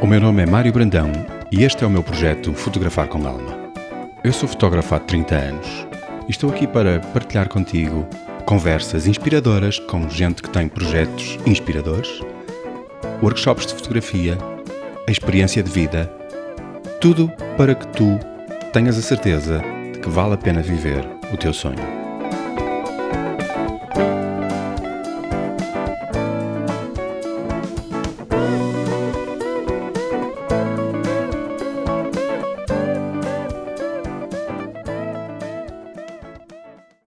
O meu nome é Mário Brandão e este é o meu projeto Fotografar com Alma. Eu sou fotógrafo há 30 anos e estou aqui para partilhar contigo conversas inspiradoras com gente que tem projetos inspiradores, workshops de fotografia, a experiência de vida, tudo para que tu tenhas a certeza de que vale a pena viver o teu sonho.